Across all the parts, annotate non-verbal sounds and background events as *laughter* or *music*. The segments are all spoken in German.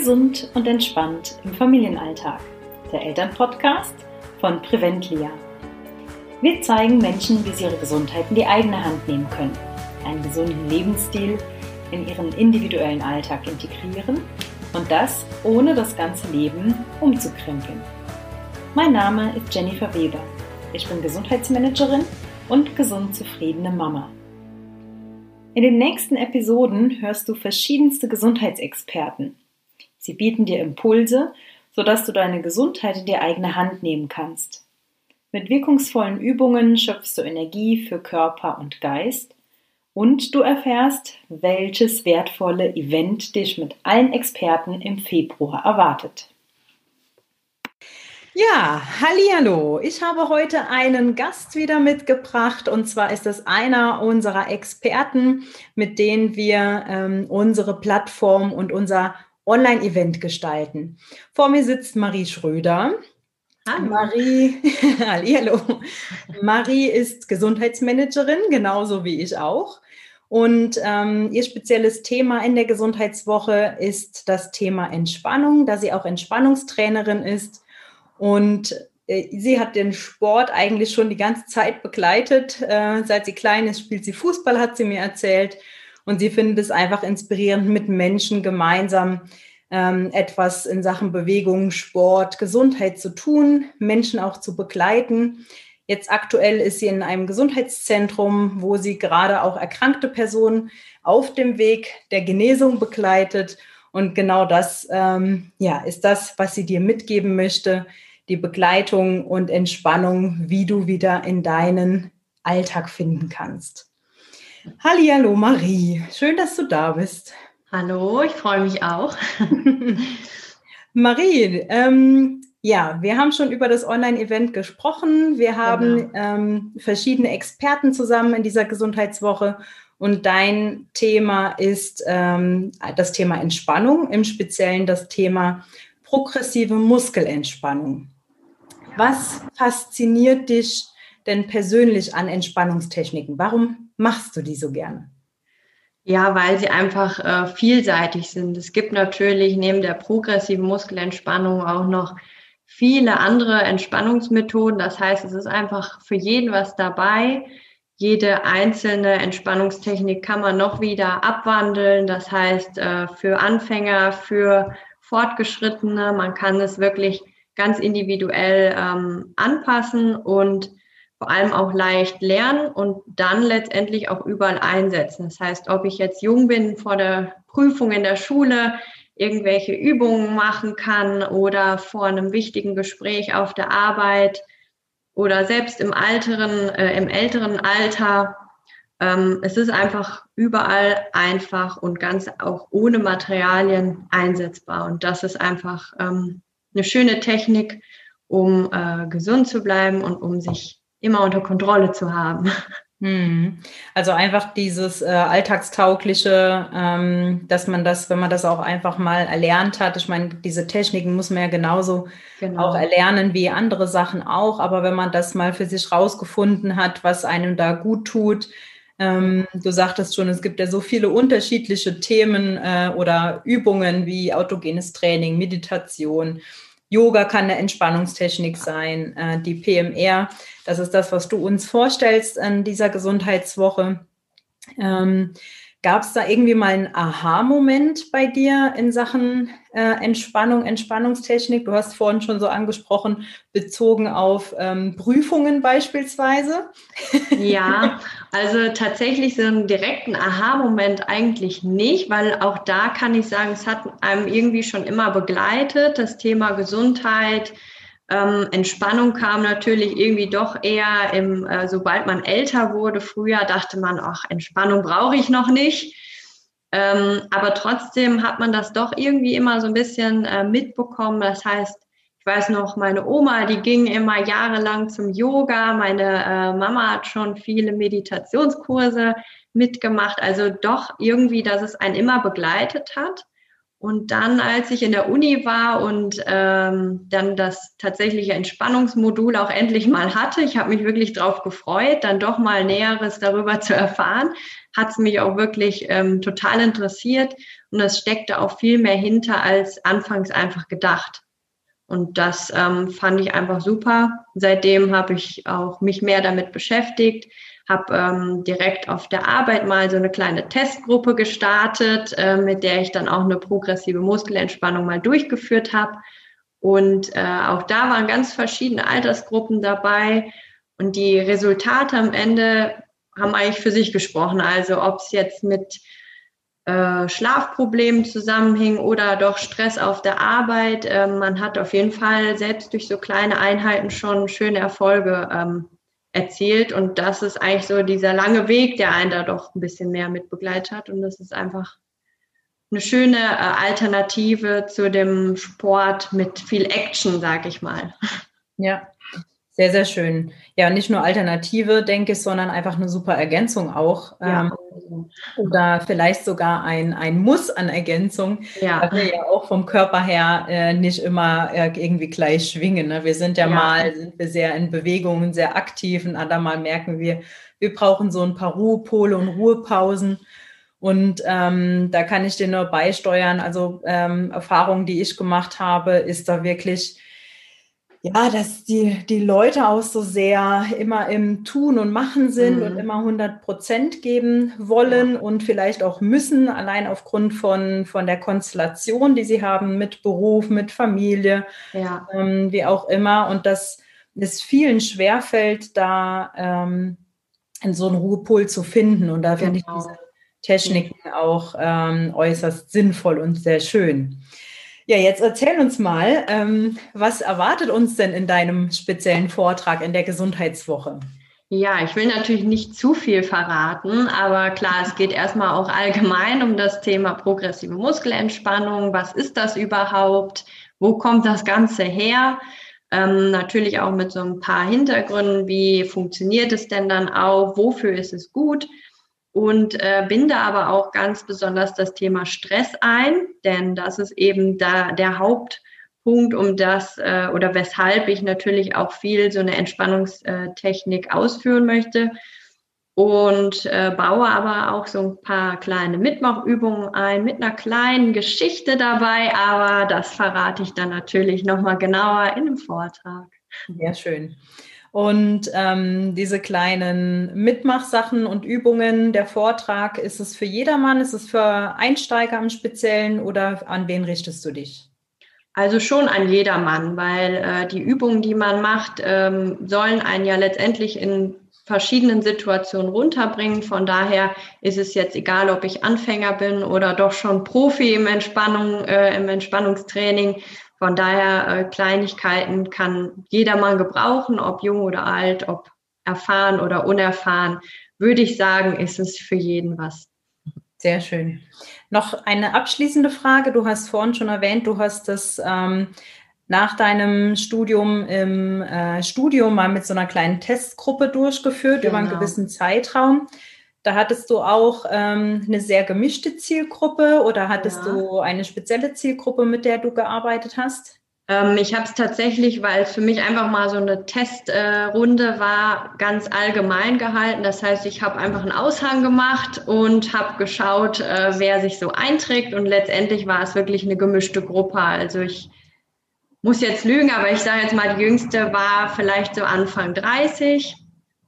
Gesund und entspannt im Familienalltag. Der Elternpodcast von Preventlia. Wir zeigen Menschen, wie sie ihre Gesundheit in die eigene Hand nehmen können, einen gesunden Lebensstil in ihren individuellen Alltag integrieren und das ohne das ganze Leben umzukrempeln. Mein Name ist Jennifer Weber. Ich bin Gesundheitsmanagerin und gesund zufriedene Mama. In den nächsten Episoden hörst du verschiedenste Gesundheitsexperten. Sie bieten dir Impulse, sodass du deine Gesundheit in die eigene Hand nehmen kannst. Mit wirkungsvollen Übungen schöpfst du Energie für Körper und Geist und du erfährst, welches wertvolle Event dich mit allen Experten im Februar erwartet. Ja, hallo. Ich habe heute einen Gast wieder mitgebracht und zwar ist es einer unserer Experten, mit denen wir ähm, unsere Plattform und unser Online-Event gestalten. Vor mir sitzt Marie Schröder. Hallo. Marie, *laughs* hallo. Marie ist Gesundheitsmanagerin, genauso wie ich auch. Und ähm, ihr spezielles Thema in der Gesundheitswoche ist das Thema Entspannung, da sie auch Entspannungstrainerin ist und äh, sie hat den Sport eigentlich schon die ganze Zeit begleitet. Äh, seit sie klein ist, spielt sie Fußball, hat sie mir erzählt. Und sie findet es einfach inspirierend, mit Menschen gemeinsam ähm, etwas in Sachen Bewegung, Sport, Gesundheit zu tun, Menschen auch zu begleiten. Jetzt aktuell ist sie in einem Gesundheitszentrum, wo sie gerade auch erkrankte Personen auf dem Weg der Genesung begleitet. Und genau das ähm, ja, ist das, was sie dir mitgeben möchte, die Begleitung und Entspannung, wie du wieder in deinen Alltag finden kannst. Hallo Marie, schön, dass du da bist. Hallo, ich freue mich auch. *laughs* Marie, ähm, ja, wir haben schon über das Online-Event gesprochen. Wir haben genau. ähm, verschiedene Experten zusammen in dieser Gesundheitswoche und dein Thema ist ähm, das Thema Entspannung, im Speziellen das Thema progressive Muskelentspannung. Was fasziniert dich denn persönlich an Entspannungstechniken? Warum machst du die so gerne? Ja, weil sie einfach äh, vielseitig sind. Es gibt natürlich neben der progressiven Muskelentspannung auch noch viele andere Entspannungsmethoden. Das heißt, es ist einfach für jeden was dabei. Jede einzelne Entspannungstechnik kann man noch wieder abwandeln. Das heißt, äh, für Anfänger, für Fortgeschrittene, man kann es wirklich ganz individuell ähm, anpassen und vor allem auch leicht lernen und dann letztendlich auch überall einsetzen. Das heißt, ob ich jetzt jung bin vor der Prüfung in der Schule, irgendwelche Übungen machen kann oder vor einem wichtigen Gespräch auf der Arbeit oder selbst im älteren, äh, im älteren Alter. Ähm, es ist einfach überall einfach und ganz auch ohne Materialien einsetzbar. Und das ist einfach ähm, eine schöne Technik, um äh, gesund zu bleiben und um sich immer unter Kontrolle zu haben. Hm. Also einfach dieses äh, alltagstaugliche, ähm, dass man das, wenn man das auch einfach mal erlernt hat, ich meine, diese Techniken muss man ja genauso genau. auch erlernen wie andere Sachen auch, aber wenn man das mal für sich rausgefunden hat, was einem da gut tut, ähm, du sagtest schon, es gibt ja so viele unterschiedliche Themen äh, oder Übungen wie autogenes Training, Meditation, Yoga kann eine Entspannungstechnik sein, äh, die PMR, das ist das, was du uns vorstellst an dieser Gesundheitswoche. Ähm, Gab es da irgendwie mal einen Aha-Moment bei dir in Sachen äh, Entspannung, Entspannungstechnik? Du hast vorhin schon so angesprochen, bezogen auf ähm, Prüfungen beispielsweise. Ja, also tatsächlich so einen direkten Aha-Moment eigentlich nicht, weil auch da kann ich sagen, es hat einem irgendwie schon immer begleitet, das Thema Gesundheit, ähm, Entspannung kam natürlich irgendwie doch eher im, äh, sobald man älter wurde. Früher dachte man, ach, Entspannung brauche ich noch nicht. Ähm, aber trotzdem hat man das doch irgendwie immer so ein bisschen äh, mitbekommen. Das heißt, ich weiß noch, meine Oma, die ging immer jahrelang zum Yoga. Meine äh, Mama hat schon viele Meditationskurse mitgemacht. Also doch irgendwie, dass es einen immer begleitet hat. Und dann, als ich in der Uni war und ähm, dann das tatsächliche Entspannungsmodul auch endlich mal hatte, ich habe mich wirklich darauf gefreut, dann doch mal Näheres darüber zu erfahren, hat es mich auch wirklich ähm, total interessiert und es steckte auch viel mehr hinter als anfangs einfach gedacht. Und das ähm, fand ich einfach super. Seitdem habe ich auch mich mehr damit beschäftigt, habe ähm, direkt auf der Arbeit mal so eine kleine Testgruppe gestartet, äh, mit der ich dann auch eine progressive Muskelentspannung mal durchgeführt habe. Und äh, auch da waren ganz verschiedene Altersgruppen dabei. Und die Resultate am Ende haben eigentlich für sich gesprochen. Also ob es jetzt mit äh, Schlafproblemen zusammenhing oder doch Stress auf der Arbeit. Äh, man hat auf jeden Fall selbst durch so kleine Einheiten schon schöne Erfolge ähm, erzielt. Und das ist eigentlich so dieser lange Weg, der einen da doch ein bisschen mehr mit begleitet hat. Und das ist einfach eine schöne äh, Alternative zu dem Sport mit viel Action, sag ich mal. Ja, sehr, sehr schön. Ja, nicht nur Alternative, denke ich, sondern einfach eine super Ergänzung auch. Ja. Ähm, oder vielleicht sogar ein, ein Muss an Ergänzung, ja. weil wir ja auch vom Körper her äh, nicht immer äh, irgendwie gleich schwingen. Ne? Wir sind ja, ja, mal, sind wir sehr in Bewegungen, sehr aktiv und andermal merken wir, wir brauchen so ein paar Ruhepole und Ruhepausen. Und ähm, da kann ich dir nur beisteuern. Also ähm, Erfahrungen, die ich gemacht habe, ist da wirklich ja, dass die, die Leute auch so sehr immer im Tun und Machen sind mhm. und immer 100 Prozent geben wollen ja. und vielleicht auch müssen, allein aufgrund von, von der Konstellation, die sie haben mit Beruf, mit Familie, ja. ähm, wie auch immer. Und dass es vielen schwerfällt, da ähm, in so einen Ruhepol zu finden. Und da genau. finde ich genau. diese Techniken auch ähm, äußerst sinnvoll und sehr schön. Ja, jetzt erzähl uns mal, ähm, was erwartet uns denn in deinem speziellen Vortrag in der Gesundheitswoche? Ja, ich will natürlich nicht zu viel verraten, aber klar, es geht erstmal auch allgemein um das Thema progressive Muskelentspannung. Was ist das überhaupt? Wo kommt das Ganze her? Ähm, natürlich auch mit so ein paar Hintergründen, wie funktioniert es denn dann auch? Wofür ist es gut? Und äh, binde aber auch ganz besonders das Thema Stress ein, denn das ist eben da der Hauptpunkt, um das äh, oder weshalb ich natürlich auch viel so eine Entspannungstechnik ausführen möchte und äh, baue aber auch so ein paar kleine Mitmachübungen ein mit einer kleinen Geschichte dabei, aber das verrate ich dann natürlich nochmal genauer in dem Vortrag. Sehr schön. Und ähm, diese kleinen Mitmachsachen und Übungen, der Vortrag, ist es für jedermann? Ist es für Einsteiger im Speziellen oder an wen richtest du dich? Also schon an jedermann, weil äh, die Übungen, die man macht, ähm, sollen einen ja letztendlich in verschiedenen Situationen runterbringen. Von daher ist es jetzt egal, ob ich Anfänger bin oder doch schon Profi im Entspannung, äh, im Entspannungstraining. Von daher äh, Kleinigkeiten kann jedermann gebrauchen, ob jung oder alt, ob erfahren oder unerfahren. Würde ich sagen, ist es für jeden was. Sehr schön. Noch eine abschließende Frage. Du hast vorhin schon erwähnt, du hast das ähm, nach deinem Studium im äh, Studium mal mit so einer kleinen Testgruppe durchgeführt genau. über einen genau. gewissen Zeitraum. Da hattest du auch ähm, eine sehr gemischte Zielgruppe oder hattest ja. du eine spezielle Zielgruppe, mit der du gearbeitet hast? Ähm, ich habe es tatsächlich, weil es für mich einfach mal so eine Testrunde äh, war, ganz allgemein gehalten. Das heißt, ich habe einfach einen Aushang gemacht und habe geschaut, äh, wer sich so einträgt. Und letztendlich war es wirklich eine gemischte Gruppe. Also ich muss jetzt lügen, aber ich sage jetzt mal, die jüngste war vielleicht so Anfang 30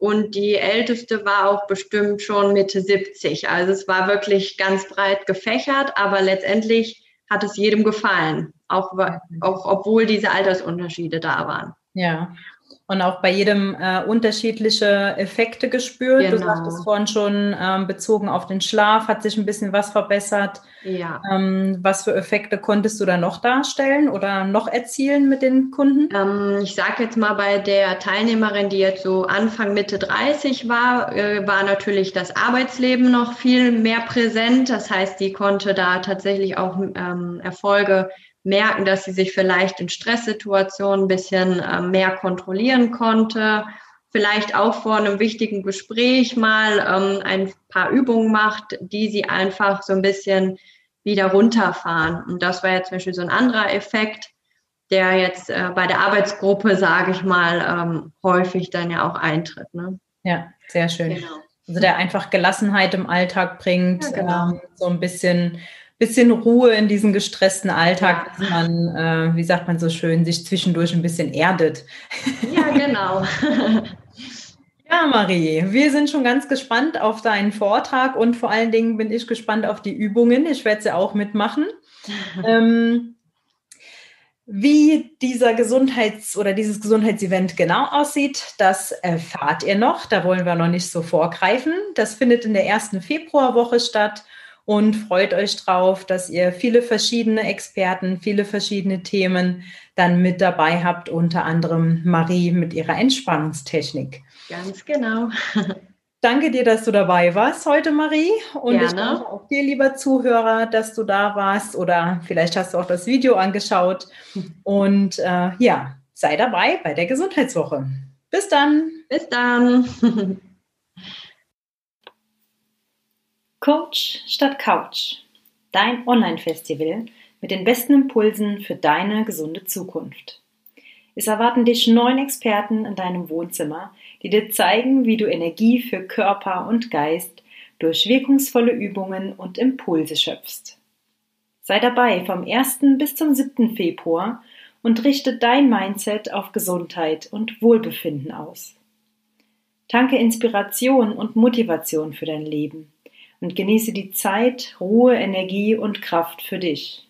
und die älteste war auch bestimmt schon Mitte 70. Also es war wirklich ganz breit gefächert, aber letztendlich hat es jedem gefallen, auch, auch obwohl diese Altersunterschiede da waren. Ja, und auch bei jedem äh, unterschiedliche Effekte gespürt. Genau. Du sagtest vorhin schon, ähm, bezogen auf den Schlaf hat sich ein bisschen was verbessert. Ja. Ähm, was für Effekte konntest du da noch darstellen oder noch erzielen mit den Kunden? Ähm, ich sage jetzt mal bei der Teilnehmerin, die jetzt so Anfang Mitte 30 war, äh, war natürlich das Arbeitsleben noch viel mehr präsent. Das heißt, die konnte da tatsächlich auch ähm, Erfolge merken, dass sie sich vielleicht in Stresssituationen ein bisschen äh, mehr kontrollieren konnte, vielleicht auch vor einem wichtigen Gespräch mal ähm, ein paar Übungen macht, die sie einfach so ein bisschen wieder runterfahren. Und das war jetzt zum Beispiel so ein anderer Effekt, der jetzt äh, bei der Arbeitsgruppe, sage ich mal, ähm, häufig dann ja auch eintritt. Ne? Ja, sehr schön. Genau. Also der einfach Gelassenheit im Alltag bringt, ja, genau. ähm, so ein bisschen, bisschen Ruhe in diesen gestressten Alltag, dass man, äh, wie sagt man so schön, sich zwischendurch ein bisschen erdet. Ja, genau. *laughs* Ja, Marie, wir sind schon ganz gespannt auf deinen Vortrag und vor allen Dingen bin ich gespannt auf die Übungen. Ich werde sie auch mitmachen. *laughs* ähm, wie dieser Gesundheits- oder dieses Gesundheitsevent genau aussieht, das erfahrt ihr noch. Da wollen wir noch nicht so vorgreifen. Das findet in der ersten Februarwoche statt und freut euch drauf, dass ihr viele verschiedene Experten, viele verschiedene Themen dann mit dabei habt, unter anderem Marie mit ihrer Entspannungstechnik. Ganz genau. *laughs* Danke dir, dass du dabei warst heute, Marie. Und Gerne. ich danke auch dir, lieber Zuhörer, dass du da warst oder vielleicht hast du auch das Video angeschaut. Und äh, ja, sei dabei bei der Gesundheitswoche. Bis dann. Bis dann. *laughs* Coach statt Couch. Dein Online-Festival mit den besten Impulsen für deine gesunde Zukunft. Es erwarten dich neun Experten in deinem Wohnzimmer, die dir zeigen, wie du Energie für Körper und Geist durch wirkungsvolle Übungen und Impulse schöpfst. Sei dabei vom 1. bis zum 7. Februar und richte dein Mindset auf Gesundheit und Wohlbefinden aus. Tanke Inspiration und Motivation für dein Leben und genieße die Zeit, Ruhe, Energie und Kraft für dich.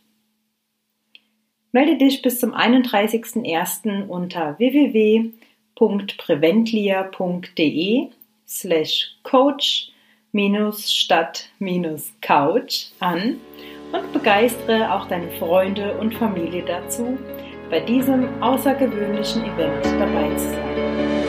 Melde dich bis zum 31.01. unter www.preventlia.de slash coach statt couch an und begeistere auch deine Freunde und Familie dazu, bei diesem außergewöhnlichen Event dabei zu sein.